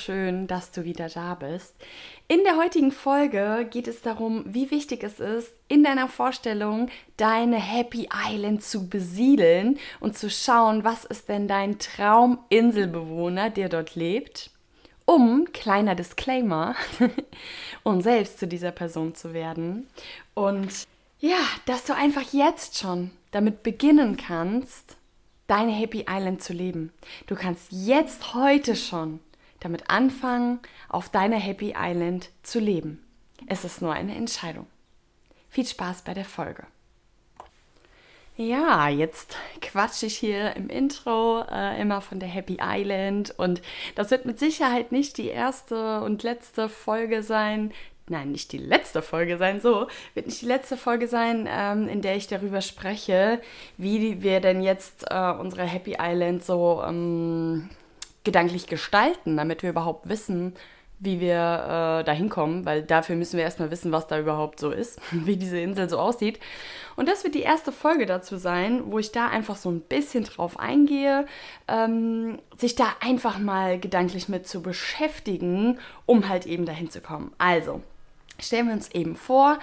Schön, dass du wieder da bist. In der heutigen Folge geht es darum, wie wichtig es ist, in deiner Vorstellung deine Happy Island zu besiedeln und zu schauen, was ist denn dein Trauminselbewohner, der dort lebt, um, kleiner Disclaimer, um selbst zu dieser Person zu werden. Und ja, dass du einfach jetzt schon damit beginnen kannst, deine Happy Island zu leben. Du kannst jetzt heute schon damit anfangen, auf deiner Happy Island zu leben. Es ist nur eine Entscheidung. Viel Spaß bei der Folge. Ja, jetzt quatsche ich hier im Intro äh, immer von der Happy Island und das wird mit Sicherheit nicht die erste und letzte Folge sein, nein, nicht die letzte Folge sein, so, wird nicht die letzte Folge sein, ähm, in der ich darüber spreche, wie wir denn jetzt äh, unsere Happy Island so ähm, gedanklich gestalten, damit wir überhaupt wissen, wie wir äh, da hinkommen, weil dafür müssen wir erstmal wissen, was da überhaupt so ist, wie diese Insel so aussieht. Und das wird die erste Folge dazu sein, wo ich da einfach so ein bisschen drauf eingehe, ähm, sich da einfach mal gedanklich mit zu beschäftigen, um halt eben dahin zu kommen. Also, Stellen wir uns eben vor,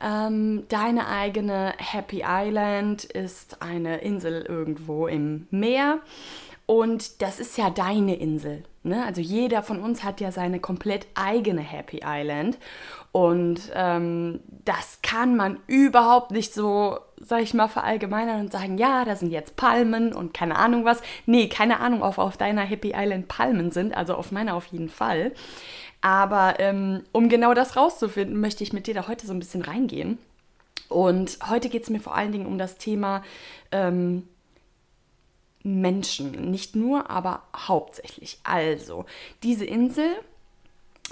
ähm, deine eigene Happy Island ist eine Insel irgendwo im Meer und das ist ja deine Insel. Ne? Also jeder von uns hat ja seine komplett eigene Happy Island und ähm, das kann man überhaupt nicht so, sag ich mal, verallgemeinern und sagen, ja, da sind jetzt Palmen und keine Ahnung was. Nee, keine Ahnung, ob auf deiner Happy Island Palmen sind, also auf meiner auf jeden Fall. Aber ähm, um genau das rauszufinden, möchte ich mit dir da heute so ein bisschen reingehen. Und heute geht es mir vor allen Dingen um das Thema ähm, Menschen. Nicht nur, aber hauptsächlich. Also, diese Insel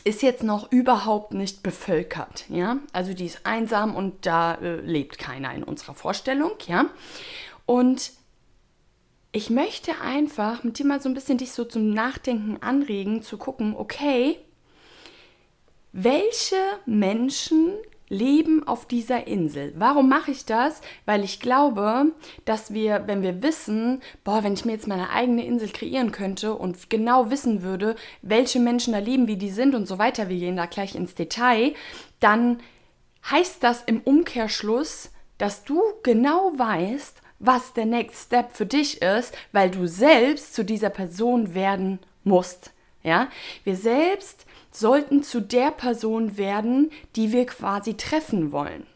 ist jetzt noch überhaupt nicht bevölkert, ja? Also die ist einsam und da äh, lebt keiner in unserer Vorstellung, ja? Und ich möchte einfach mit dir mal so ein bisschen dich so zum Nachdenken anregen, zu gucken, okay, welche Menschen leben auf dieser Insel. Warum mache ich das? Weil ich glaube, dass wir, wenn wir wissen, boah, wenn ich mir jetzt meine eigene Insel kreieren könnte und genau wissen würde, welche Menschen da leben, wie die sind und so weiter, wir gehen da gleich ins Detail, dann heißt das im Umkehrschluss, dass du genau weißt, was der Next Step für dich ist, weil du selbst zu dieser Person werden musst. Ja, wir selbst sollten zu der Person werden, die wir quasi treffen wollen.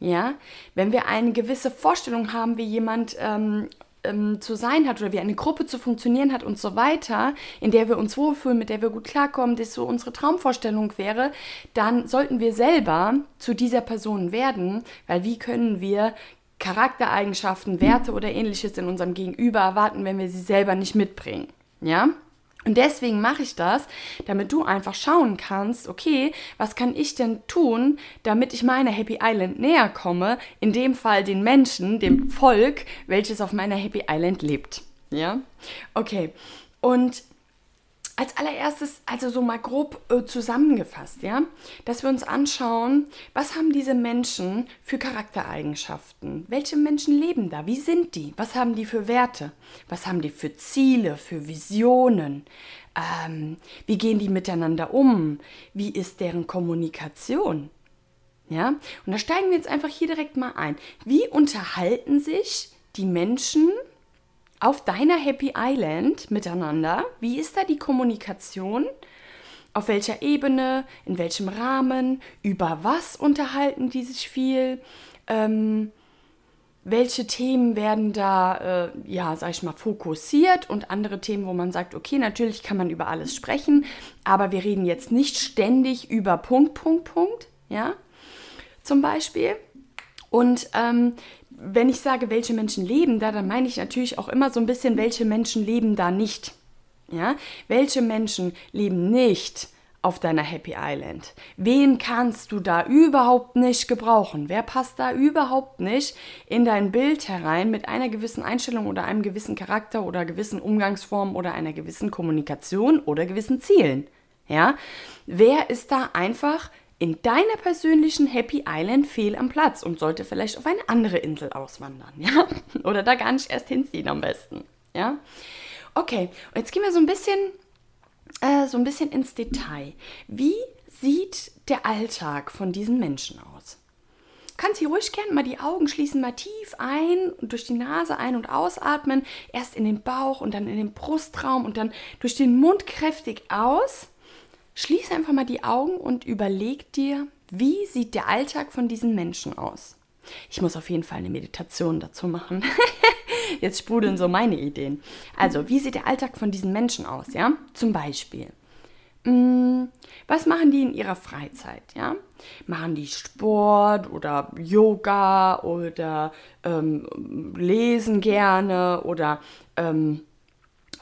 Ja, wenn wir eine gewisse Vorstellung haben, wie jemand ähm, ähm, zu sein hat oder wie eine Gruppe zu funktionieren hat und so weiter, in der wir uns wohlfühlen, mit der wir gut klarkommen, das so unsere Traumvorstellung wäre, dann sollten wir selber zu dieser Person werden, weil wie können wir Charaktereigenschaften, Werte oder ähnliches in unserem Gegenüber erwarten, wenn wir sie selber nicht mitbringen. Ja? Und deswegen mache ich das, damit du einfach schauen kannst, okay, was kann ich denn tun, damit ich meiner Happy Island näher komme, in dem Fall den Menschen, dem Volk, welches auf meiner Happy Island lebt. Ja? Okay. Und als allererstes, also so mal grob äh, zusammengefasst, ja, dass wir uns anschauen, was haben diese Menschen für Charaktereigenschaften? Welche Menschen leben da? Wie sind die? Was haben die für Werte? Was haben die für Ziele, für Visionen? Ähm, wie gehen die miteinander um? Wie ist deren Kommunikation? Ja, und da steigen wir jetzt einfach hier direkt mal ein. Wie unterhalten sich die Menschen auf deiner Happy Island miteinander? Wie ist da die Kommunikation? Auf welcher Ebene, in welchem Rahmen, über was unterhalten die sich viel? Ähm, welche Themen werden da, äh, ja, sag ich mal, fokussiert und andere Themen, wo man sagt, okay, natürlich kann man über alles sprechen, aber wir reden jetzt nicht ständig über Punkt, Punkt, Punkt, ja, zum Beispiel. Und ähm, wenn ich sage, welche Menschen leben da, dann meine ich natürlich auch immer so ein bisschen, welche Menschen leben da nicht. Ja, welche Menschen leben nicht auf deiner Happy Island? Wen kannst du da überhaupt nicht gebrauchen? Wer passt da überhaupt nicht in dein Bild herein mit einer gewissen Einstellung oder einem gewissen Charakter oder gewissen Umgangsformen oder einer gewissen Kommunikation oder gewissen Zielen? Ja? Wer ist da einfach in deiner persönlichen Happy Island fehl am Platz und sollte vielleicht auf eine andere Insel auswandern, ja? Oder da gar nicht erst hinziehen am besten, ja? Okay, und jetzt gehen wir so ein bisschen äh, so ein bisschen ins Detail. Wie sieht der Alltag von diesen Menschen aus? Kannst hier ruhig gerne mal die Augen schließen, mal tief ein und durch die Nase ein- und ausatmen. Erst in den Bauch und dann in den Brustraum und dann durch den Mund kräftig aus. Schließ einfach mal die Augen und überleg dir, wie sieht der Alltag von diesen Menschen aus? Ich muss auf jeden Fall eine Meditation dazu machen. Jetzt sprudeln so meine Ideen. Also, wie sieht der Alltag von diesen Menschen aus, ja? Zum Beispiel. Hm, was machen die in ihrer Freizeit, ja? Machen die Sport oder Yoga oder ähm, lesen gerne oder, ähm,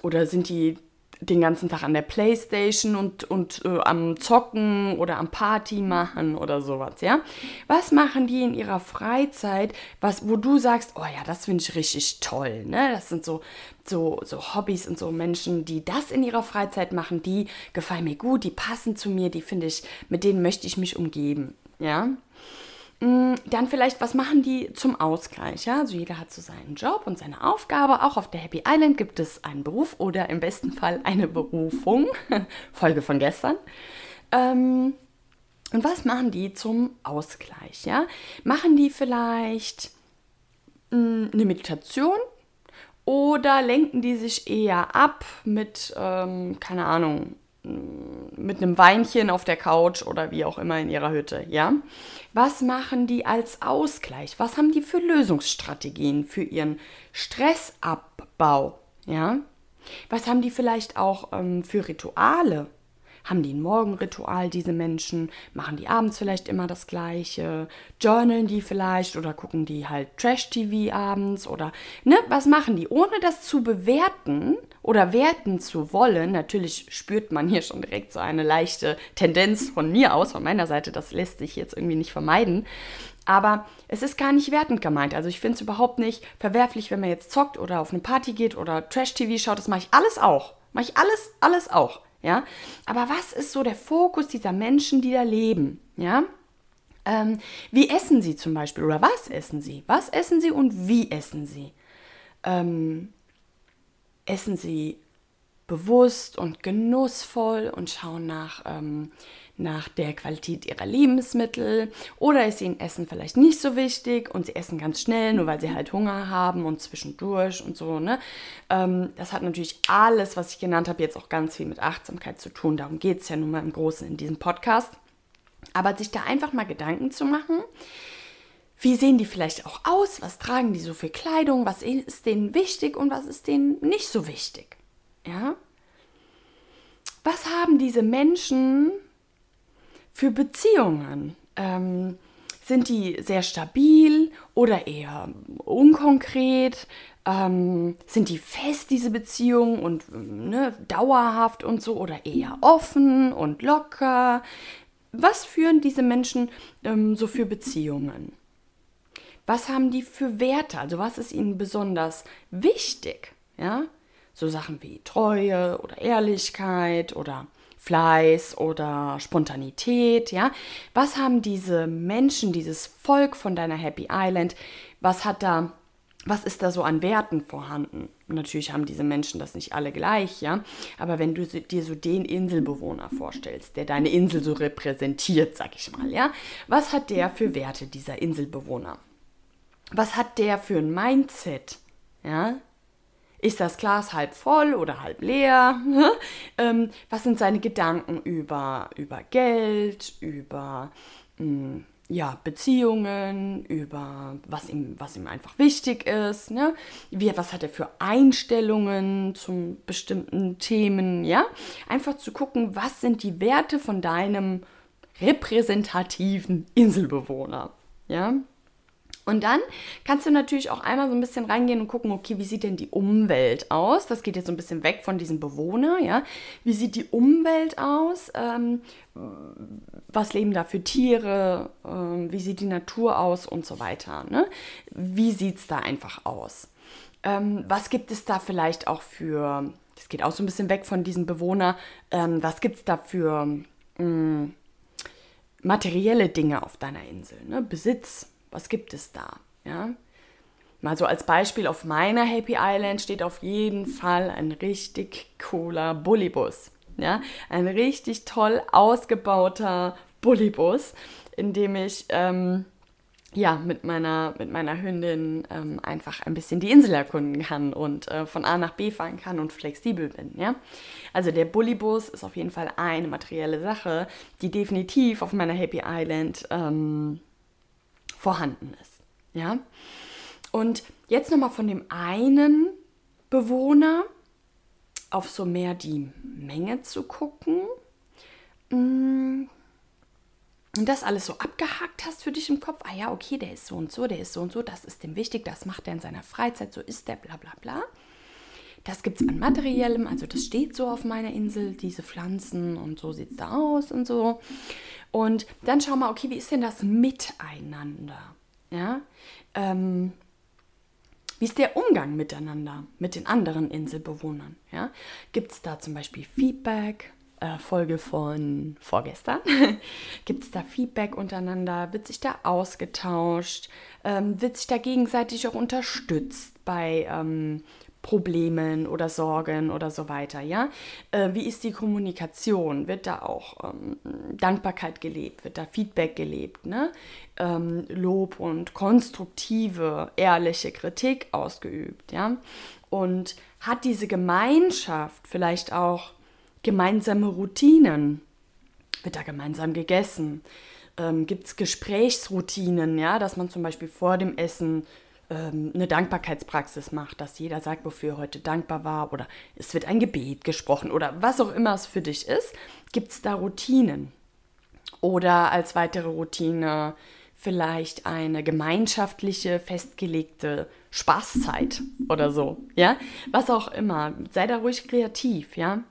oder sind die den ganzen Tag an der Playstation und, und äh, am Zocken oder am Party machen oder sowas, ja? Was machen die in ihrer Freizeit, was, wo du sagst, oh ja, das finde ich richtig toll, ne? Das sind so, so, so Hobbys und so Menschen, die das in ihrer Freizeit machen, die gefallen mir gut, die passen zu mir, die finde ich, mit denen möchte ich mich umgeben, ja? Mm, dann vielleicht, was machen die zum Ausgleich? Ja? Also jeder hat so seinen Job und seine Aufgabe. Auch auf der Happy Island gibt es einen Beruf oder im besten Fall eine Berufung. Folge von gestern. Ähm, und was machen die zum Ausgleich? Ja? Machen die vielleicht mh, mm, eine Meditation? Oder lenken die sich eher ab mit, ähm, keine Ahnung, mit einem Weinchen auf der Couch oder wie auch immer in ihrer Hütte, ja? Was machen die als Ausgleich? Was haben die für Lösungsstrategien für ihren Stressabbau, ja? Was haben die vielleicht auch ähm, für Rituale? Haben die ein Morgenritual, diese Menschen? Machen die abends vielleicht immer das Gleiche? Journalen die vielleicht oder gucken die halt Trash-TV abends oder, ne? Was machen die? Ohne das zu bewerten oder werten zu wollen, natürlich spürt man hier schon direkt so eine leichte Tendenz von mir aus, von meiner Seite, das lässt sich jetzt irgendwie nicht vermeiden. Aber es ist gar nicht wertend gemeint. Also ich finde es überhaupt nicht verwerflich, wenn man jetzt zockt oder auf eine Party geht oder Trash-TV schaut. Das mache ich alles auch. Mache ich alles, alles auch. Ja, aber was ist so der Fokus dieser Menschen, die da leben? Ja, ähm, wie essen sie zum Beispiel oder was essen sie? Was essen sie und wie essen sie? Ähm, essen sie bewusst und genussvoll und schauen nach, ähm, nach der Qualität ihrer Lebensmittel oder ist ihnen Essen vielleicht nicht so wichtig und sie essen ganz schnell, nur weil sie halt Hunger haben und zwischendurch und so. Ne? Ähm, das hat natürlich alles, was ich genannt habe, jetzt auch ganz viel mit Achtsamkeit zu tun. Darum geht es ja nun mal im Großen in diesem Podcast. Aber sich da einfach mal Gedanken zu machen, wie sehen die vielleicht auch aus? Was tragen die so für Kleidung? Was ist denen wichtig und was ist denen nicht so wichtig? Ja? Was haben diese Menschen für Beziehungen? Ähm, sind die sehr stabil oder eher unkonkret? Ähm, sind die fest, diese Beziehungen und ne, dauerhaft und so oder eher offen und locker? Was führen diese Menschen ähm, so für Beziehungen? Was haben die für Werte? Also was ist ihnen besonders wichtig? Ja, so Sachen wie Treue oder Ehrlichkeit oder Fleiß oder Spontanität, ja? Was haben diese Menschen, dieses Volk von deiner Happy Island, was hat da was ist da so an Werten vorhanden? Natürlich haben diese Menschen das nicht alle gleich, ja. Aber wenn du dir so den Inselbewohner vorstellst, der deine Insel so repräsentiert, sag ich mal, ja, was hat der für Werte, dieser Inselbewohner? was hat der für ein Mindset? Ja? Ist das Glas halb voll oder halb leer? ähm, was sind seine Gedanken über, über Geld, über mh, hm, ja, Beziehungen, über was ihm, was ihm einfach wichtig ist, ne? Wie, was hat er für Einstellungen zu bestimmten Themen, ja? Einfach zu gucken, was sind die Werte von deinem repräsentativen Inselbewohner, ja? Und dann kannst du natürlich auch einmal so ein bisschen reingehen und gucken, okay, wie sieht denn die Umwelt aus? Das geht jetzt so ein bisschen weg von diesem Bewohner, ja. Wie sieht die Umwelt aus? Ähm, was leben da für Tiere? Ähm, wie sieht die Natur aus und so weiter? Ne? Wie sieht es da einfach aus? Ähm, was gibt es da vielleicht auch für, das geht auch so ein bisschen weg von diesem Bewohner, ähm, was gibt es da für mh, mm, materielle Dinge auf deiner Insel? Ne? Besitz, was gibt es da? Ja? Mal so als Beispiel, auf meiner Happy Island steht auf jeden Fall ein richtig cooler Bullybus. Ja? Ein richtig toll ausgebauter Bullybus, in dem ich ähm, ja, mit meiner, mit meiner Hündin ähm, einfach ein bisschen die Insel erkunden kann und äh, von A nach B fahren kann und flexibel bin. Ja? Also der Bullybus ist auf jeden Fall eine materielle Sache, die definitiv auf meiner Happy Island ähm, vorhanden ist. Ja? Und jetzt nochmal von dem einen Bewohner auf so mehr die Menge zu gucken. Mm. Und das alles so abgehakt hast für dich im Kopf. Ah ja, okay, der ist so und so, der ist so und so, das ist dem wichtig, das macht er in seiner Freizeit, so ist der, bla bla bla. Das gibt es an materiellem, also das steht so auf meiner Insel, diese Pflanzen und so sieht es da aus und so. Und dann schau mal, okay, wie ist denn das Miteinander? Ja, ähm, wie ist der Umgang miteinander mit den anderen Inselbewohnern? Ja? Gibt es da zum Beispiel Feedback? Äh, Folge von vorgestern. Gibt es da Feedback untereinander? Wird sich da ausgetauscht? Ähm, wird sich da gegenseitig auch unterstützt bei ähm, Problemen oder Sorgen oder so weiter, ja? Äh, wie ist die Kommunikation? Wird da auch ähm, Dankbarkeit gelebt? Wird da Feedback gelebt, ne? Ähm, Lob und konstruktive, ehrliche Kritik ausgeübt, ja? Und hat diese Gemeinschaft vielleicht auch gemeinsame Routinen? Wird da gemeinsam gegessen? Ähm, Gibt es Gesprächsroutinen, ja? Dass man zum Beispiel vor dem Essen ähm, eine Dankbarkeitspraxis macht, dass jeder sagt, wofür er heute dankbar war oder es wird ein Gebet gesprochen oder was auch immer es für dich ist, gibt es da Routinen. Oder als weitere Routine vielleicht eine gemeinschaftliche, festgelegte Spaßzeit oder so, ja? Was auch immer. Sei da ruhig kreativ, ja?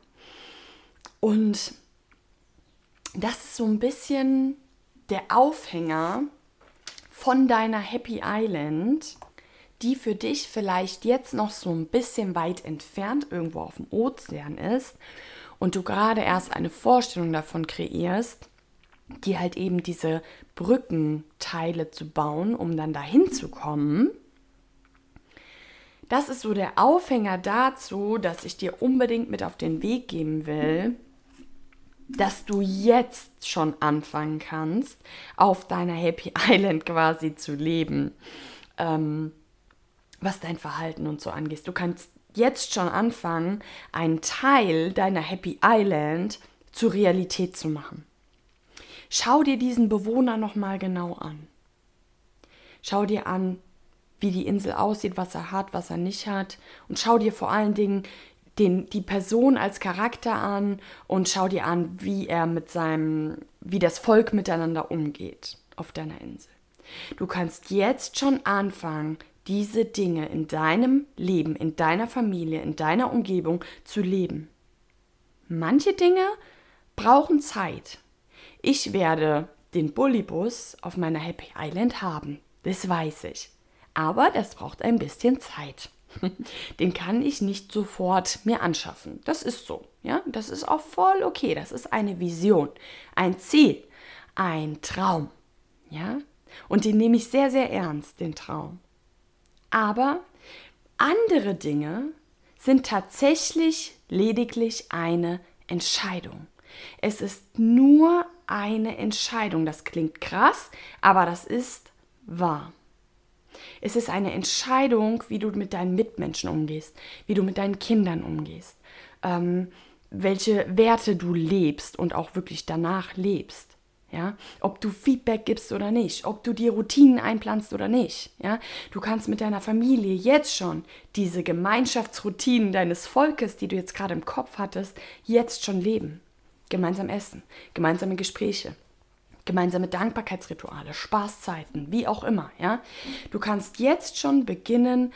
Und das ist so ein bisschen der Aufhänger von deiner Happy Island, die für dich vielleicht jetzt noch so ein bisschen weit entfernt irgendwo auf dem Ozean ist und du gerade erst eine Vorstellung davon kreierst, die halt eben diese Brückenteile zu bauen, um dann dahin zu kommen. Das ist so der Aufhänger dazu, dass ich dir unbedingt mit auf den Weg geben will, dass du jetzt schon anfangen kannst, auf deiner Happy Island quasi zu leben. Ähm, was dein Verhalten und so angeht. Du kannst jetzt schon anfangen, einen Teil deiner Happy Island zur Realität zu machen. Schau dir diesen Bewohner nochmal genau an. Schau dir an, wie die Insel aussieht, was er hat, was er nicht hat. Und schau dir vor allen Dingen den, die Person als Charakter an und schau dir an, wie er mit seinem, wie das Volk miteinander umgeht auf deiner Insel. Du kannst jetzt schon anfangen, diese Dinge in deinem Leben, in deiner Familie, in deiner Umgebung zu leben. Manche Dinge brauchen Zeit. Ich werde den Bullybus auf meiner Happy Island haben, das weiß ich. Aber das braucht ein bisschen Zeit. Den kann ich nicht sofort mir anschaffen. Das ist so. Ja, das ist auch voll okay. Das ist eine Vision, ein Ziel, ein Traum. Ja, und den nehme ich sehr, sehr ernst, den Traum. Aber andere Dinge sind tatsächlich lediglich eine Entscheidung. Es ist nur eine Entscheidung. Das klingt krass, aber das ist wahr. Es ist eine Entscheidung, wie du mit deinen Mitmenschen umgehst, wie du mit deinen Kindern umgehst, ähm, welche Werte du lebst und auch wirklich danach lebst. Ja, ob du Feedback gibst oder nicht, ob du dir Routinen einplanst oder nicht. Ja, du kannst mit deiner Familie jetzt schon diese Gemeinschaftsroutinen deines Volkes, die du jetzt gerade im Kopf hattest, jetzt schon leben. Gemeinsam essen, gemeinsame Gespräche, gemeinsame Dankbarkeitsrituale, Spaßzeiten, wie auch immer. Ja, du kannst jetzt schon beginnen,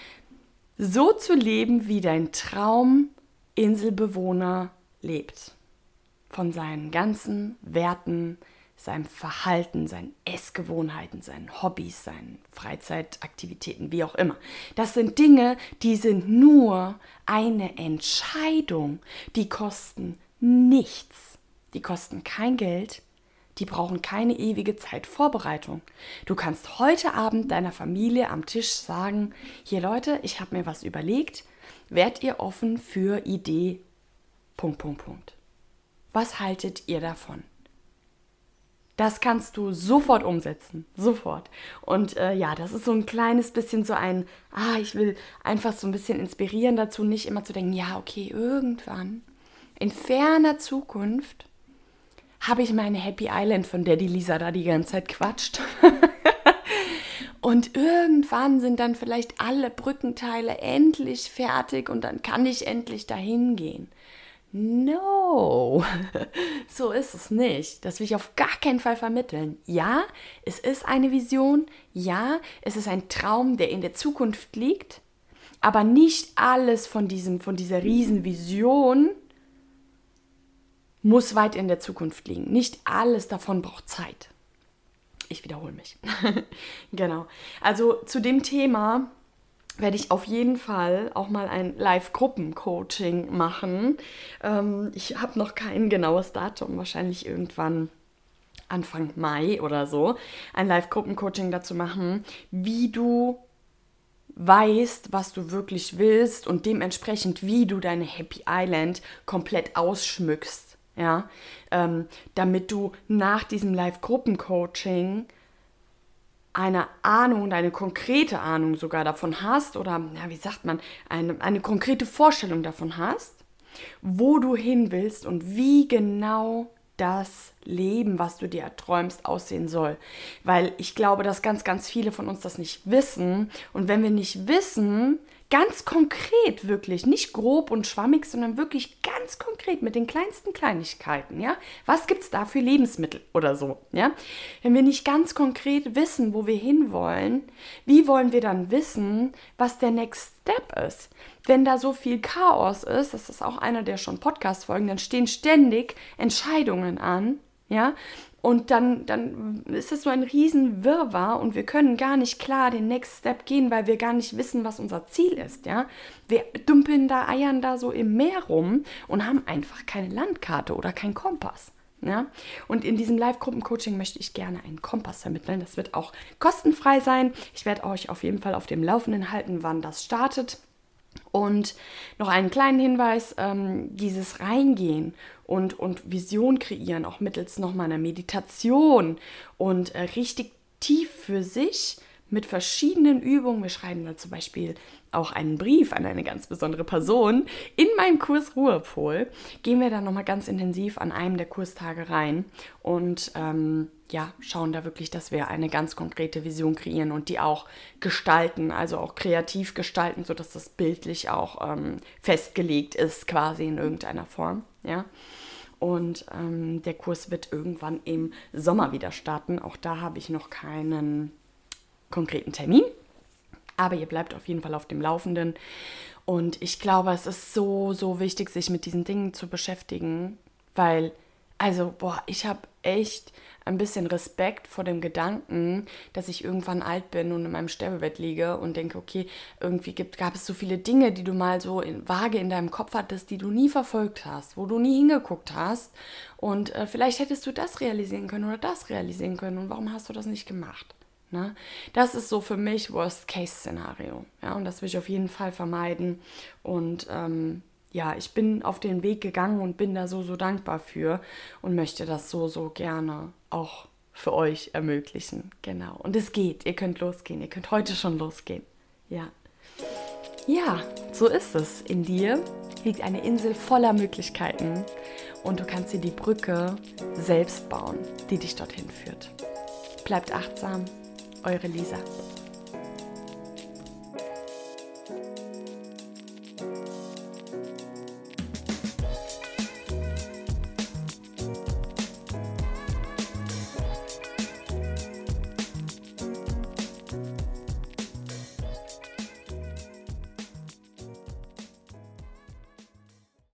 so zu leben, wie dein Trauminselbewohner lebt. Von seinen ganzen Werten, seinem Verhalten, seinen Essgewohnheiten, seinen Hobbys, seinen Freizeitaktivitäten, wie auch immer. Das sind Dinge, die sind nur eine Entscheidung. Die kosten nichts. Die kosten kein Geld. Die brauchen keine ewige Zeit Vorbereitung. Du kannst heute Abend deiner Familie am Tisch sagen, hier Leute, ich habe mir was überlegt. Werdet ihr offen für Idee? Punkt, Punkt, Punkt. Was haltet ihr davon? Das kannst du sofort umsetzen, sofort. Und äh, ja, das ist so ein kleines bisschen so ein, ah, ich will einfach so ein bisschen inspirieren dazu, nicht immer zu denken, ja, okay, irgendwann, in ferner Zukunft, habe ich meine Happy Island, von der die Lisa da die ganze Zeit quatscht. und irgendwann sind dann vielleicht alle Brückenteile endlich fertig und dann kann ich endlich dahin gehen. No, so ist es nicht. Das will ich auf gar keinen Fall vermitteln. Ja, es ist eine Vision. Ja, es ist ein Traum, der in der Zukunft liegt. Aber nicht alles von, diesem, von dieser Riesenvision muss weit in der Zukunft liegen. Nicht alles davon braucht Zeit. Ich wiederhole mich. genau. Also zu dem Thema werde ich auf jeden Fall auch mal ein Live-Gruppen-Coaching machen. Ähm, ich habe noch kein genaues Datum, wahrscheinlich irgendwann Anfang Mai oder so, ein Live-Gruppen-Coaching dazu machen, wie du weißt, was du wirklich willst und dementsprechend, wie du deine Happy Island komplett ausschmückst. Ja, ähm, damit du nach diesem Live-Gruppen-Coaching eine Ahnung und eine konkrete Ahnung sogar davon hast oder, ja, wie sagt man, eine, eine konkrete Vorstellung davon hast, wo du hin willst und wie genau das Leben, was du dir erträumst, aussehen soll. Weil ich glaube, dass ganz, ganz viele von uns das nicht wissen. Und wenn wir nicht wissen, ganz konkret wirklich, nicht grob und schwammig, sondern wirklich ganz konkret mit den kleinsten Kleinigkeiten, ja? Was gibt es da für Lebensmittel oder so, ja? Wenn wir nicht ganz konkret wissen, wo wir hinwollen, wie wollen wir dann wissen, was der Next Step ist? Wenn da so viel Chaos ist, das ist auch einer der schon Podcast-Folgen, dann stehen ständig Entscheidungen an, ja, und dann, dann ist es so ein Riesenwirrwarr und wir können gar nicht klar den Next Step gehen, weil wir gar nicht wissen, was unser Ziel ist, ja. Wir dümpeln da, eiern da so im Meer rum und haben einfach keine Landkarte oder keinen Kompass. Ja? Und in diesem Live-Gruppen-Coaching möchte ich gerne einen Kompass vermitteln. Das wird auch kostenfrei sein. Ich werde euch auf jeden Fall auf dem Laufenden halten, wann das startet. Und noch einen kleinen Hinweis, ähm, dieses Reingehen und, und Vision kreieren, auch mittels nochmal einer Meditation und äh, richtig tief für sich mit verschiedenen Übungen. Wir schreiben da zum Beispiel auch einen Brief an eine ganz besondere Person. In meinem Kurs Ruhepol gehen wir da nochmal ganz intensiv an einem der Kurstage rein und ähm, ja, schauen da wirklich, dass wir eine ganz konkrete Vision kreieren und die auch gestalten, also auch kreativ gestalten, sodass das bildlich auch ähm, festgelegt ist, quasi in irgendeiner Form. Ja. Und ähm, der Kurs wird irgendwann im Sommer wieder starten. Auch da habe ich noch keinen konkreten Termin. Aber ihr bleibt auf jeden Fall auf dem Laufenden. Und ich glaube, es ist so, so wichtig, sich mit diesen Dingen zu beschäftigen, weil, also, boah, ich habe echt ein bisschen Respekt vor dem Gedanken, dass ich irgendwann alt bin und in meinem Sterbebett liege und denke, okay, irgendwie gibt, gab es so viele Dinge, die du mal so in, vage in deinem Kopf hattest, die du nie verfolgt hast, wo du nie hingeguckt hast. Und äh, vielleicht hättest du das realisieren können oder das realisieren können. Und warum hast du das nicht gemacht? Ne? Das ist so für mich Worst-Case-Szenario. Ja, und das will ich auf jeden Fall vermeiden. Und ähm, ja, ich bin auf den Weg gegangen und bin da so, so dankbar für und möchte das so, so gerne auch für euch ermöglichen. Genau. Und es geht. Ihr könnt losgehen. Ihr könnt heute schon losgehen. Ja. Ja, so ist es. In dir liegt eine Insel voller Möglichkeiten und du kannst dir die Brücke selbst bauen, die dich dorthin führt. Bleibt achtsam, eure Lisa.